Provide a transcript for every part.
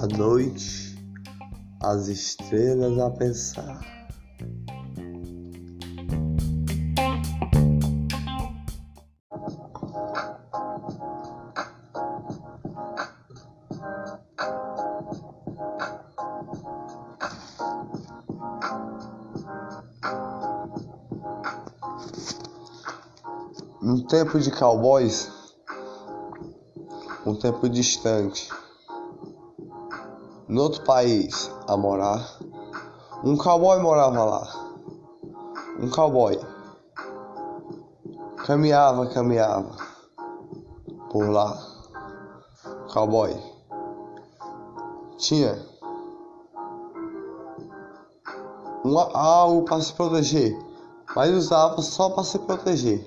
À noite, as estrelas a pensar. Num tempo de cowboys, tempo distante, no outro país a morar, um cowboy morava lá. Um cowboy caminhava, caminhava por lá. Cowboy tinha um, algo para se proteger, mas usava só para se proteger.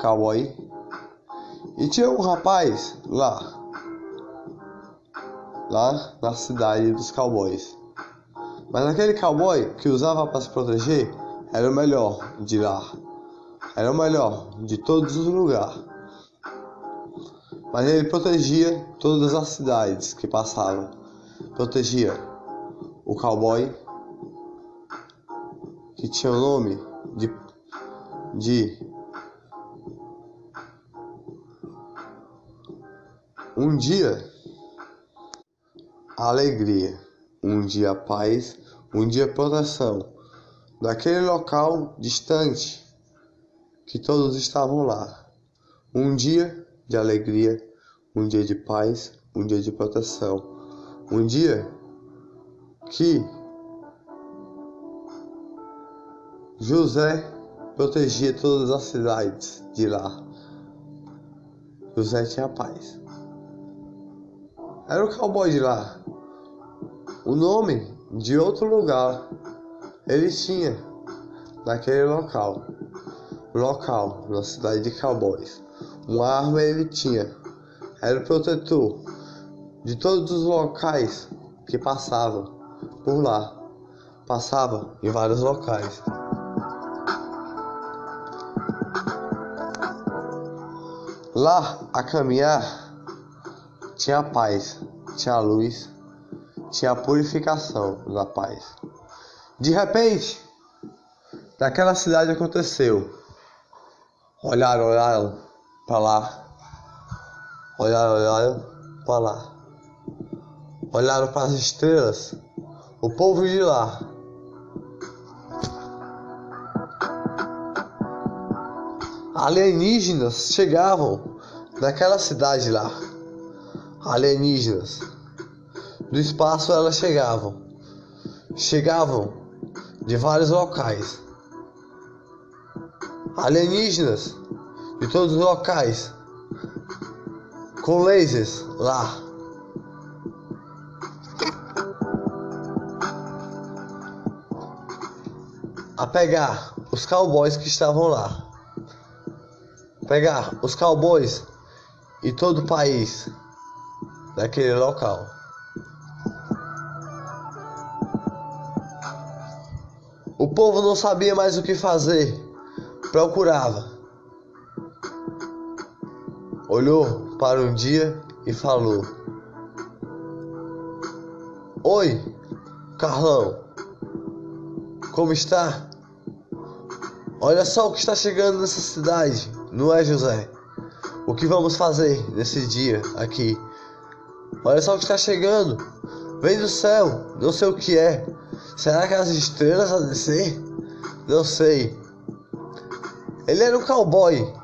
Cowboy e tinha um rapaz lá, lá na cidade dos cowboys. Mas aquele cowboy que usava para se proteger era o melhor de lá. Era o melhor de todos os lugares. Mas ele protegia todas as cidades que passava. Protegia o cowboy que tinha o nome de, de Um dia, alegria, um dia paz, um dia proteção, daquele local distante que todos estavam lá. Um dia de alegria, um dia de paz, um dia de proteção, um dia que José protegia todas as cidades de lá. José tinha paz. Era o cowboy de lá. O nome de outro lugar ele tinha naquele local. Local, na cidade de Cowboys. Uma arma ele tinha. Era o protetor de todos os locais que passavam por lá. Passava em vários locais. Lá a caminhar tinha paz, tinha luz, tinha purificação da paz. De repente, naquela cidade aconteceu. Olharam, olharam para lá. Olharam, olharam para lá. Olharam para as estrelas. O povo de lá. Alienígenas chegavam naquela cidade lá alienígenas. Do espaço elas chegavam. Chegavam de vários locais. Alienígenas de todos os locais. Com lasers lá. A pegar os cowboys que estavam lá. Pegar os cowboys e todo o país daquele local. O povo não sabia mais o que fazer, procurava. Olhou para um dia e falou: Oi, Carlão, como está? Olha só o que está chegando nessa cidade, não é, José? O que vamos fazer nesse dia aqui? Olha só o que está chegando. Vem do céu. Não sei o que é. Será que as estrelas a descer? Não sei. Ele era um cowboy,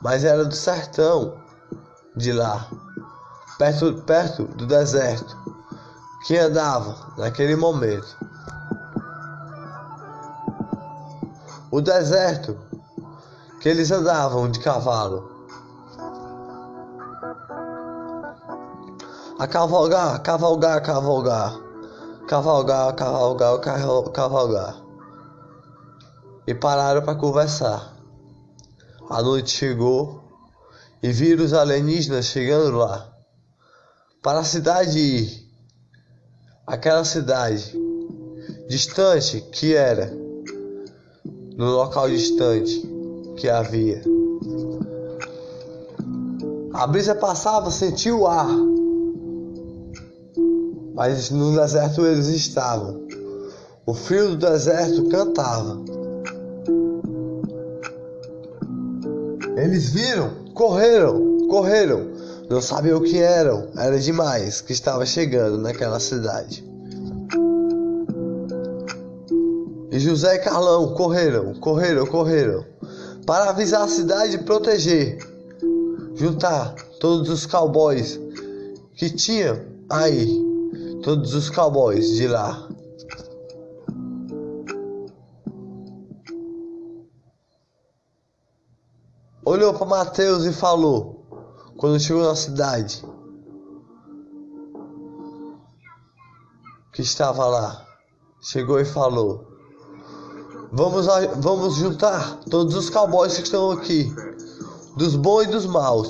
mas era do sertão de lá, perto, perto do deserto, que andava naquele momento. O deserto que eles andavam de cavalo a cavalgar, cavalgar, cavalgar, cavalgar, cavalgar, cavalgar. E pararam para conversar. A noite chegou e viram os alienígenas chegando lá. Para a cidade, aquela cidade distante que era, no local distante que havia. A brisa passava, sentia o ar. Mas no deserto eles estavam. O frio do deserto cantava. Eles viram, correram, correram. Não sabiam o que eram. Era demais que estava chegando naquela cidade. E José e Carlão correram, correram, correram para avisar a cidade e proteger. Juntar todos os cowboys que tinham aí, todos os cowboys de lá. olhou para Mateus e falou, quando chegou na cidade, que estava lá, chegou e falou: Vamos, vamos juntar todos os cowboys que estão aqui, dos bons e dos maus.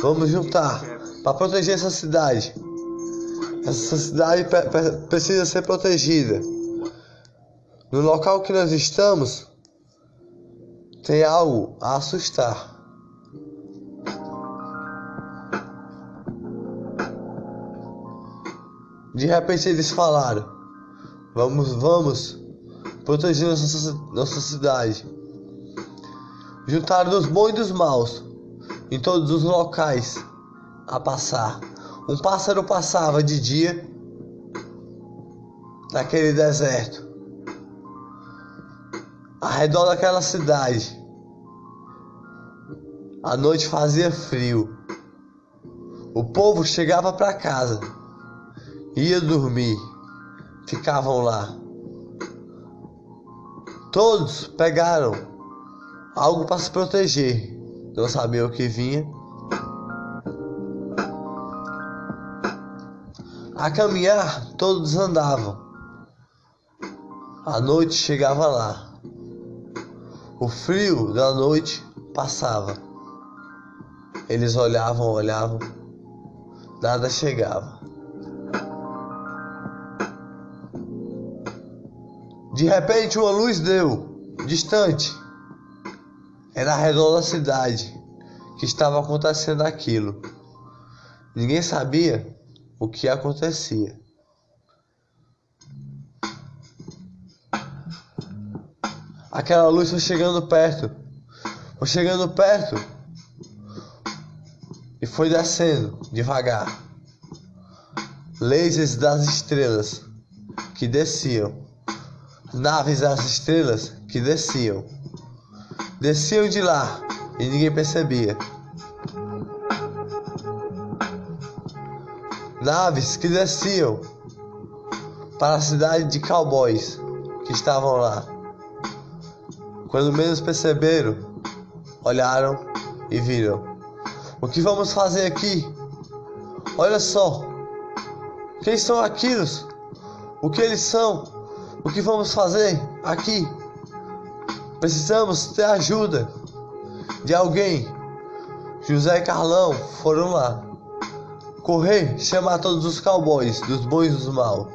Vamos juntar para proteger essa cidade. Essa cidade precisa ser protegida. No local que nós estamos, tem algo a assustar. De repente eles falaram: Vamos, vamos proteger nossa, nossa cidade. Juntaram os bons e dos maus em todos os locais a passar. Um pássaro passava de dia naquele deserto ao redor daquela cidade. A noite fazia frio. O povo chegava para casa, ia dormir, ficavam lá. Todos pegaram algo para se proteger, não sabiam o que vinha. A caminhar, todos andavam. A noite chegava lá. O frio da noite passava. Eles olhavam, olhavam, nada chegava. De repente, uma luz deu, distante. Era ao redor da cidade que estava acontecendo aquilo. Ninguém sabia o que acontecia. Aquela luz foi chegando perto. Foi chegando perto. E foi descendo devagar. Lasers das estrelas que desciam. Naves das estrelas que desciam. Desciam de lá e ninguém percebia. Naves que desciam para a cidade de cowboys que estavam lá. Quando menos perceberam, olharam e viram. O que vamos fazer aqui? Olha só. Quem são aqueles? O que eles são? O que vamos fazer aqui? Precisamos ter ajuda de alguém. José e Carlão foram lá. Correr, chamar todos os cowboys, dos bons e dos maus.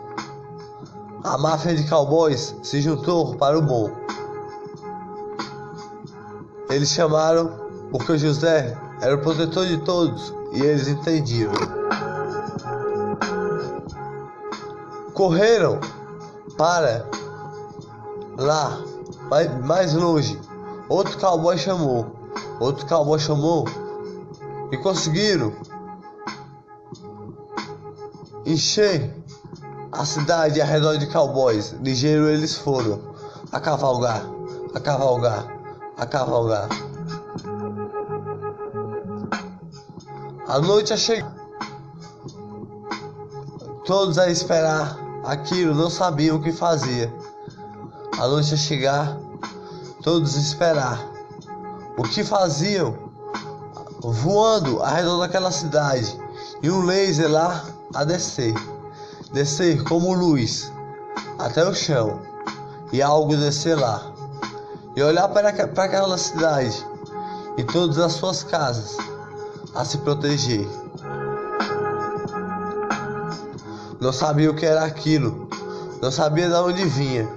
A máfia de cowboys se juntou para o bom. Eles chamaram porque José era o protetor de todos e eles entendiam. Correram para lá, mais, longe. Outro cowboy chamou, outro cowboy chamou e conseguiram encher a cidade ao redor de cowboys. Ligeiro eles foram a cavalgar, a cavalgar a cavalgar. A noite a chegar. Todos a esperar aquilo não sabiam o que fazia. A noite a chegar, todos a esperar. O que faziam? Voando ao redor daquela cidade e um laser lá a descer. Descer como luz até o chão e algo descer lá e olhar para, para aquela cidade e todas as suas casas a se proteger. Não sabia o que era aquilo, não sabia de onde vinha,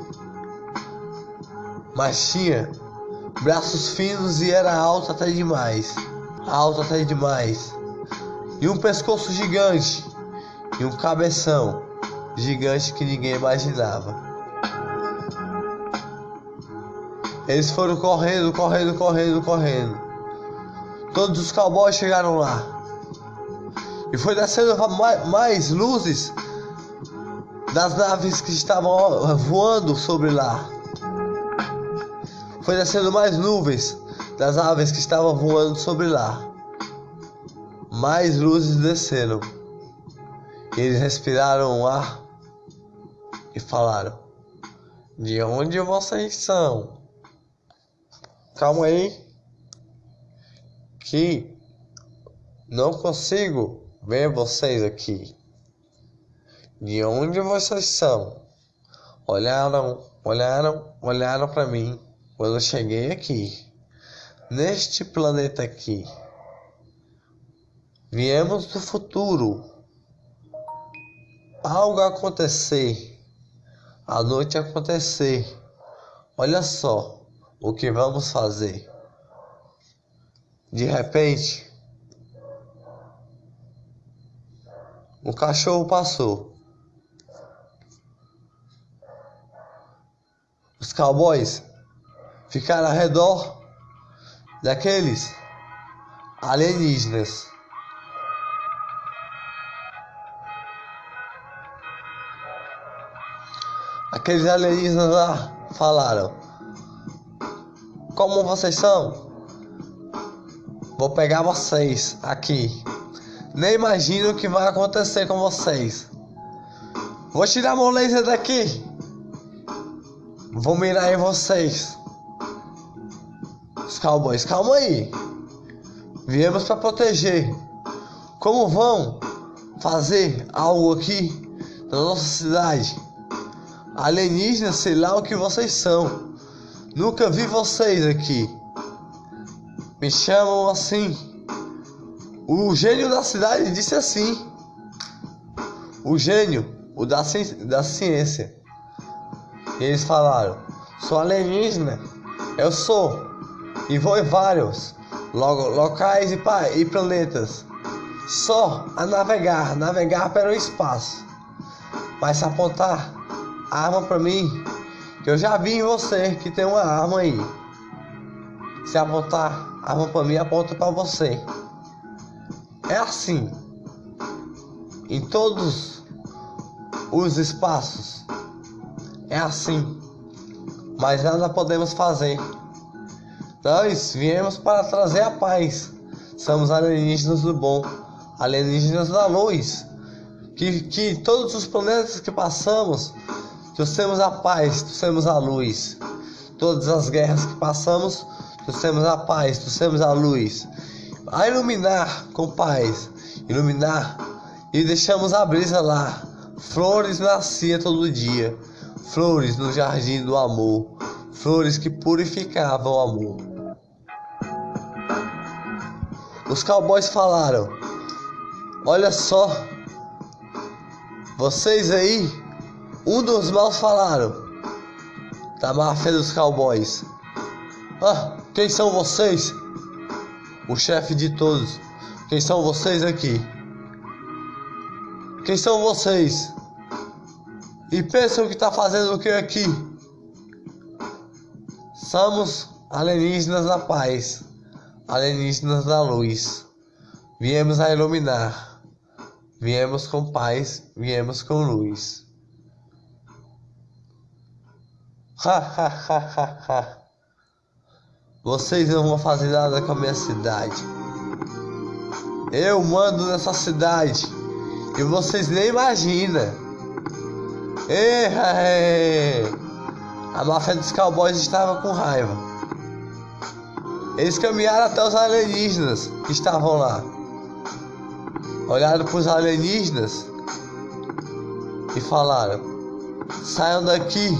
mas tinha braços finos e era alto até demais. alto até demais, e um pescoço gigante, e um cabeção gigante que ninguém imaginava. Eles foram correndo, correndo, correndo, correndo. Todos os cowboys chegaram lá. E foi descendo mais luzes das naves que estavam voando sobre lá. Foi descendo mais nuvens das aves que estavam voando sobre lá. Mais luzes desceram. Eles respiraram o ar e falaram: De onde vocês são? Calma aí, que não consigo ver vocês aqui. De onde vocês são? Olharam, olharam, olharam para mim quando eu cheguei aqui, neste planeta aqui. Viemos do futuro. Algo acontecer, a noite acontecer. Olha só o que vamos fazer. De repente, o cachorro passou. Os cowboys ficaram ao redor daqueles alienígenas. Aqueles alienígenas lá falaram: Como vocês são? Vou pegar vocês aqui. Nem imagino o que vai acontecer com vocês. Vou tirar meu laser daqui. Vou mirar em vocês. Cowboys, calma aí. Viemos para proteger. Como vão fazer algo aqui na nossa cidade? Alienígenas, sei lá o que vocês são. Nunca vi vocês aqui. Me chamam assim. O gênio da cidade disse assim. O gênio, o da, ci da ciência. E eles falaram: Sou alienígena, eu sou, e vou em vários logo, locais e, e planetas, só a navegar, navegar pelo espaço. Mas se apontar arma para mim, que eu já vi em você que tem uma arma aí. Se apontar arma para mim, aponta para você. É assim. Em todos os espaços é assim, mas nada podemos fazer. Nós viemos para trazer a paz. Somos alienígenas do bom, alienígenas da luz. Que, que todos os planetas que passamos, trouxemos a paz, trouxemos a luz. Todas as guerras que passamos, trouxemos a paz, trouxemos a luz. A iluminar com paz, iluminar e deixamos a brisa lá. Flores nascia todo dia flores no jardim do amor, flores que purificavam o amor. Os cowboys falaram: Olha só, vocês aí, um dos maus falaram, da máfia dos cowboys. Ah, quem são vocês? O chefe de todos. Quem são vocês aqui? Quem são vocês? e pensam que está fazendo o que aqui? Somos alienígenas da paz, alienígenas da luz. Viemos a iluminar, viemos com paz, viemos com luz. Vocês não vão fazer nada com a minha cidade. Eu mando nessa cidade e vocês nem imaginam. Ei, A máfia dos cowboys estava com raiva. Eles caminharam até os alienígenas que estavam lá. Olharam para os alienígenas e falaram: Saiam daqui,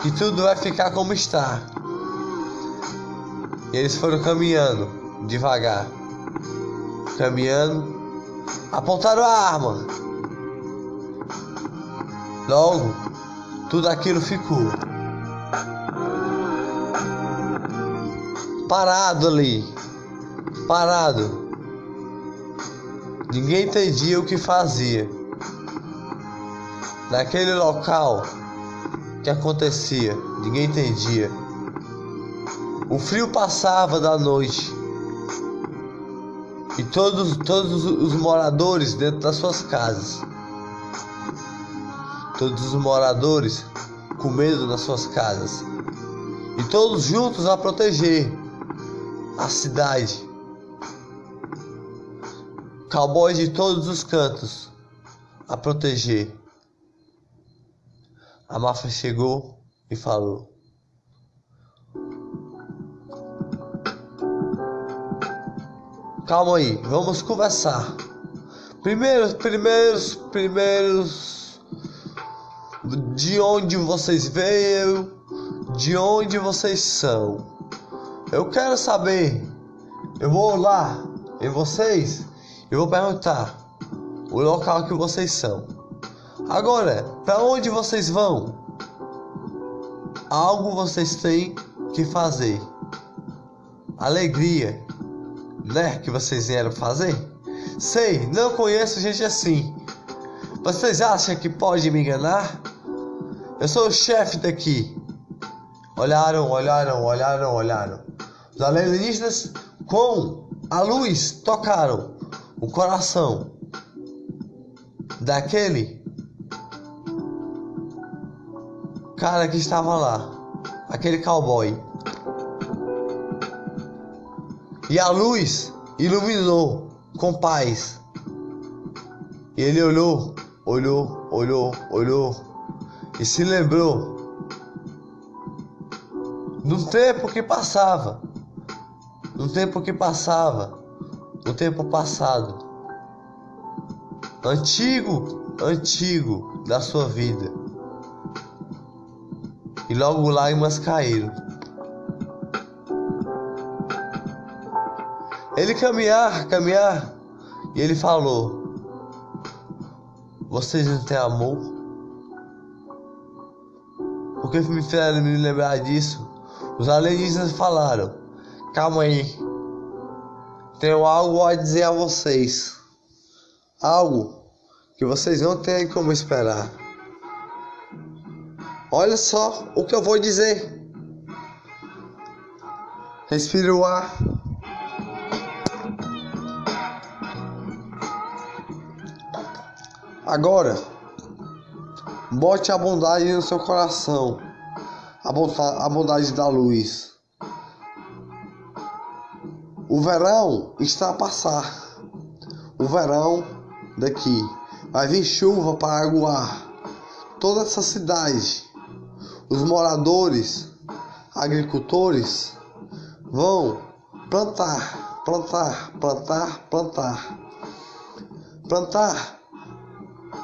que tudo vai ficar como está. E eles foram caminhando devagar, caminhando, apontaram a arma. Logo, tudo aquilo ficou parado ali, parado. Ninguém entendia o que fazia. Naquele local que acontecia, ninguém entendia. O frio passava da noite e todos, todos os moradores dentro das suas casas, todos os moradores com medo nas suas casas e todos juntos a proteger a cidade. Cowboys de todos os cantos a proteger. A máfia chegou e falou: Calma aí, vamos conversar. Primeiros, primeiros, primeiros. De onde vocês veio? De onde vocês são? Eu quero saber. Eu vou lá em vocês e vou perguntar o local que vocês são. Agora, para onde vocês vão? Algo vocês têm que fazer. Alegria né? Que vocês vieram fazer? Sei, não conheço gente assim. Vocês acham que pode me enganar? Eu sou o chefe daqui. Olharam, olharam, olharam, olharam. Os alienígenas com a luz tocaram o coração daquele cara que estava lá, aquele cowboy. E a luz iluminou com paz. E ele olhou, olhou, olhou, olhou e se lembrou do tempo que passava, do tempo que passava, do tempo passado, antigo, antigo da sua vida. E logo lágrimas caíram. Ele caminhar, caminhar, e ele falou: Vocês não têm amor? Porque me fizeram me lembrar disso. Os alienígenas falaram: Calma aí, tenho algo a dizer a vocês. Algo que vocês não têm como esperar. Olha só o que eu vou dizer. Respire o ar. Agora, bote a bondade no seu coração, a bondade, a bondade da luz. O verão está a passar. O verão daqui vai vir chuva para aguar toda essa cidade. Os moradores, agricultores vão plantar, plantar, plantar, plantar. Plantar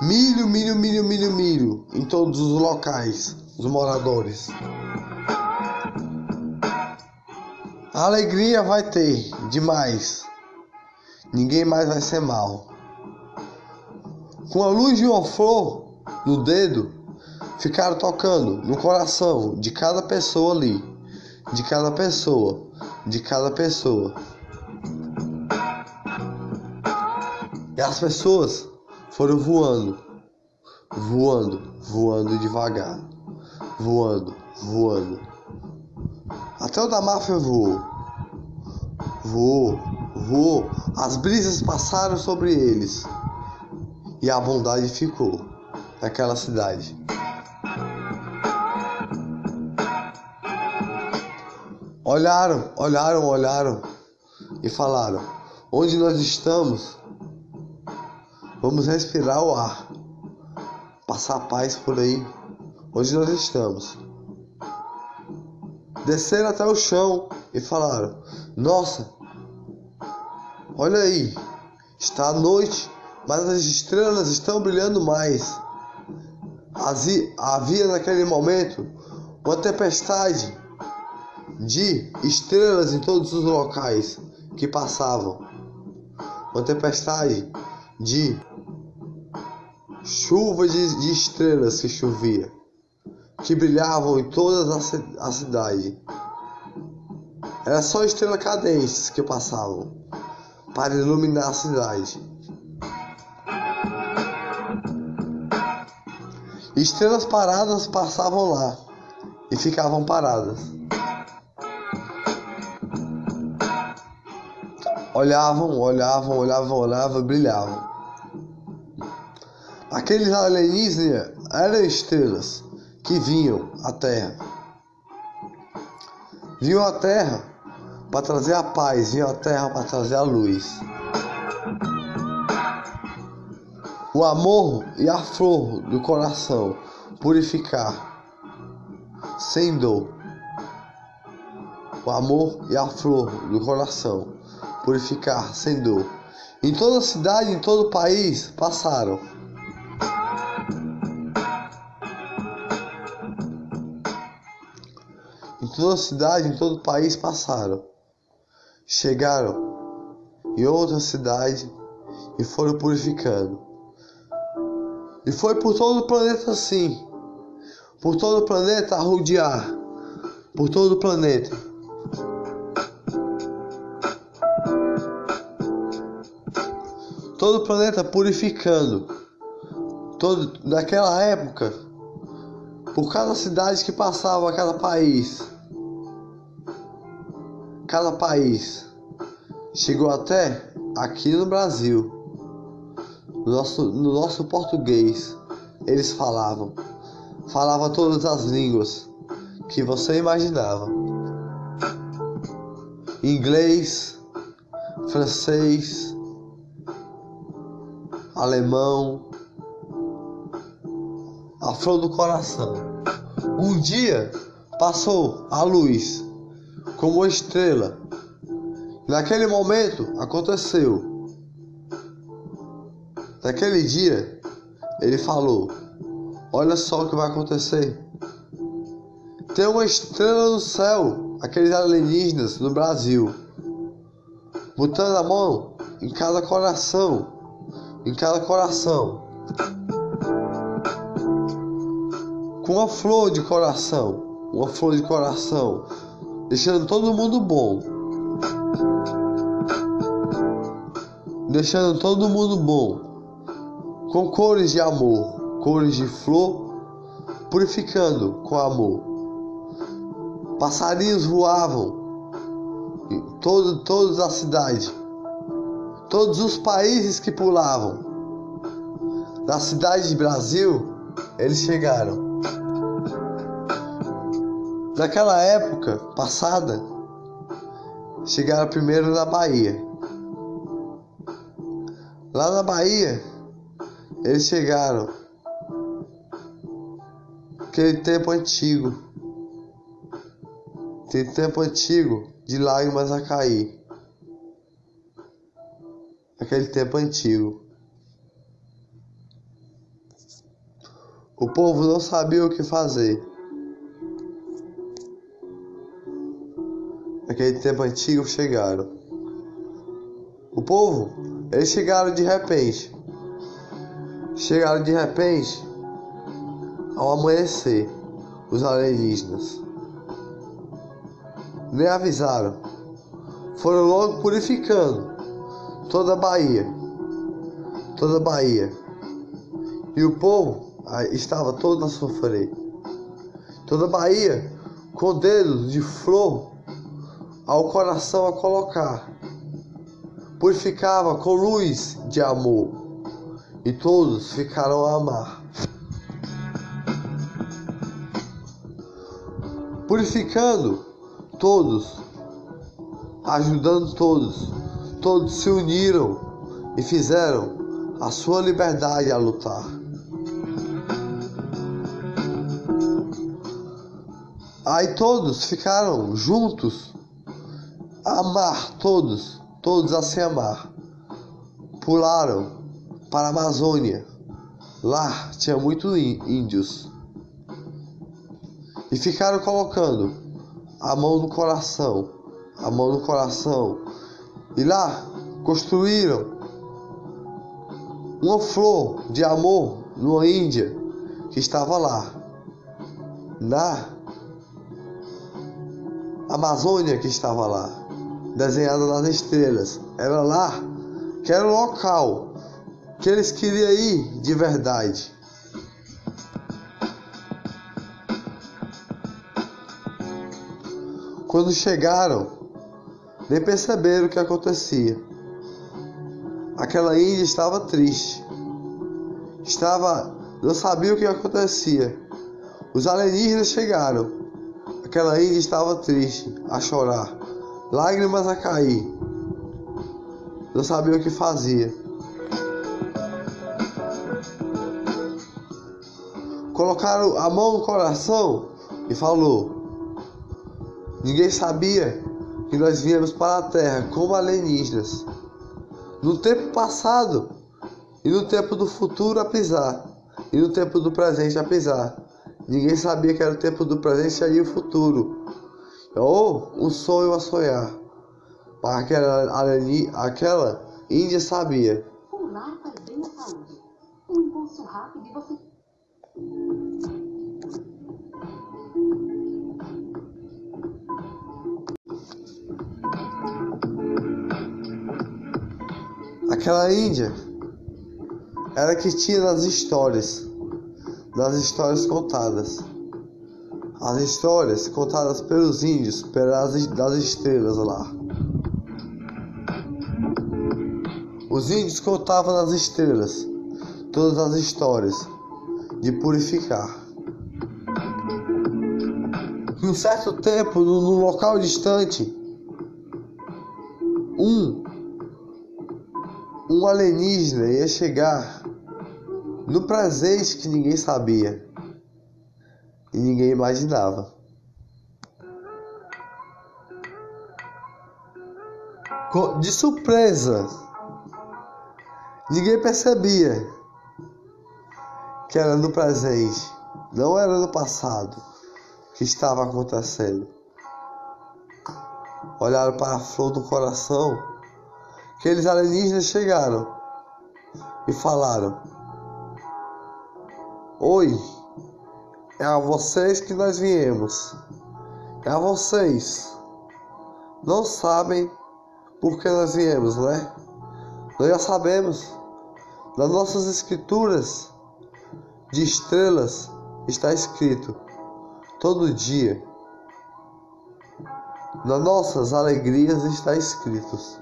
Milho, milho, milho, milho, milho em todos os locais, os moradores. A alegria vai ter demais. Ninguém mais vai ser mal. Com a luz de uma flor no dedo, ficaram tocando no coração de cada pessoa ali, de cada pessoa, de cada pessoa. E as pessoas foram voando, voando, voando devagar, voando, voando. Até o da máfia voou, voou, voou. As brisas passaram sobre eles. E a bondade ficou naquela cidade. Olharam, olharam, olharam e falaram: Onde nós estamos Vamos respirar o ar, passar paz por aí, onde nós estamos. Desceram até o chão e falaram: Nossa, olha aí, está a noite, mas as estrelas estão brilhando mais. Havia naquele momento uma tempestade de estrelas em todos os locais que passavam. Uma tempestade de chuva de, de estrelas que chovia, que brilhavam em toda a cidade. Era só estrelas cadentes que passavam. para iluminar a cidade. Estrelas paradas passavam lá e ficavam paradas. Olhavam, olhavam, olhavam, olhavam brilhavam. Aqueles alienígenas eram estrelas que vinham à Terra. Vinham à Terra para trazer a paz, vinham à Terra para trazer a luz. O amor e a flor do coração purificar sem dor. O amor e a flor do coração purificar sem dor. Em toda a cidade, em todo o país passaram. Em toda a cidade, em todo o país passaram. Chegaram em outra cidade e foram purificando. E foi por todo o planeta assim. Por todo o planeta a rodear. Por todo o planeta. Todo o planeta purificando. Todo, naquela época, por cada cidade que passava, cada país, cada país chegou até aqui no Brasil, no nosso, no nosso português, eles falavam, falava todas as línguas que você imaginava, inglês, francês, alemão, a flor do coração. Um dia passou a luz como uma estrela. Naquele momento aconteceu. Naquele dia ele falou: Olha só o que vai acontecer. Tem uma estrela no céu, aqueles alienígenas no Brasil, botando a mão em cada coração, em cada coração. com uma flor de coração, uma flor de coração, deixando todo mundo bom. Deixando todo mundo bom, com cores de amor, cores de flor, purificando com amor. Passarinhos voavam. Em todo, toda a cidade, todos os países que pulavam. Na cidade de Brasil, eles chegaram. Naquela época passada, chegaram primeiro na Bahia. Lá na Bahia, eles chegaram. Aquele tempo antigo. Aquele tempo antigo de lágrimas a cair. Aquele tempo antigo. O povo não sabia o que fazer. Naquele tempo antigo chegaram. O povo, eles chegaram de repente. Chegaram de repente ao amanhecer, os alienígenas. Nem avisaram. Foram logo purificando toda a Bahia. Toda a Bahia. E o povo estava todo a sofrer. Toda a Bahia com dedos de flor ao coração a colocar. Purificava com luz de amor. E todos ficaram a amar. Purificando todos, ajudando todos, todos se uniram e fizeram a sua liberdade a lutar. Aí todos ficaram juntos, a amar todos, todos a se amar. Pularam para a Amazônia. Lá tinha muitos índios. E ficaram colocando a mão no coração, a mão no coração. E lá construíram uma flor de amor numa Índia que estava lá. Na Amazônia que estava lá. desenhada nas estrelas. Era lá que era o local que eles queriam ir de verdade. Quando chegaram, nem perceberam o que acontecia. Aquela índia estava triste. Estava, não sabia o que acontecia. Os alienígenas chegaram. Aquela índia estava triste, a chorar, lágrimas a cair. Não sabia o que fazia. Colocaram a mão no coração e falou: Ninguém sabia que nós viemos para a Terra como alienígenas. No tempo passado e no tempo do futuro a pisar, e no tempo do presente a pisar. Ninguém sabia que era o tempo do presente e o futuro, ou um sonho a sonhar. Para aquela, aquela índia sabia. Pular faz bem à saúde. Um impulso rápido e você Aquela Índia era que tinha nas histórias, nas histórias contadas. As histórias contadas pelos índios, pelas das estrelas lá. Os índios contavam nas estrelas todas as histórias de purificar. Em um certo tempo, num local distante, um um alienígena ia chegar no presente que ninguém sabia e ninguém imaginava. De surpresa, ninguém percebia que era no presente, não era no passado que estava acontecendo. Olharam para a flor do coração aqueles alienígenas chegaram e falaram: Oi, é a vocês que nós viemos. É a vocês. Não sabem por que nós viemos, né? Nós já sabemos. Nas nossas escrituras de estrelas está escrito todo dia. Nas nossas alegrias está escritos.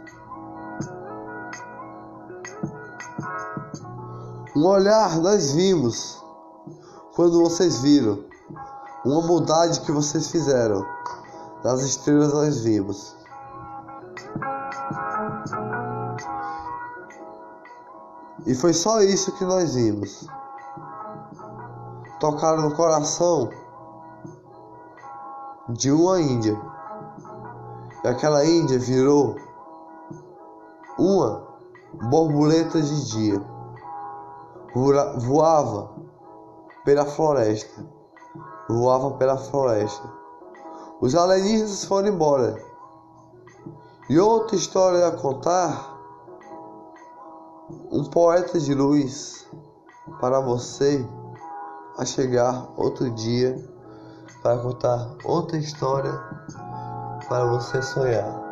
Um olhar nós vimos quando vocês viram. Uma maldade que vocês fizeram. Das estrelas nós vimos. E foi só isso que nós vimos. Tocaram no coração de uma índia. E aquela índia virou uma borboleta de dia voava pela floresta. Voava pela floresta. Os alienígenas foram embora. E outra história a contar. Um poeta de luz para você a chegar outro dia para contar outra história para você sonhar.